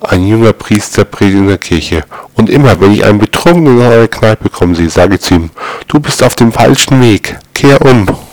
Ein junger Priester predigt in der Kirche. Und immer, wenn ich einen Betrunkenen in einer Kneipe kommen sehe, sage ich zu ihm, du bist auf dem falschen Weg, kehr um.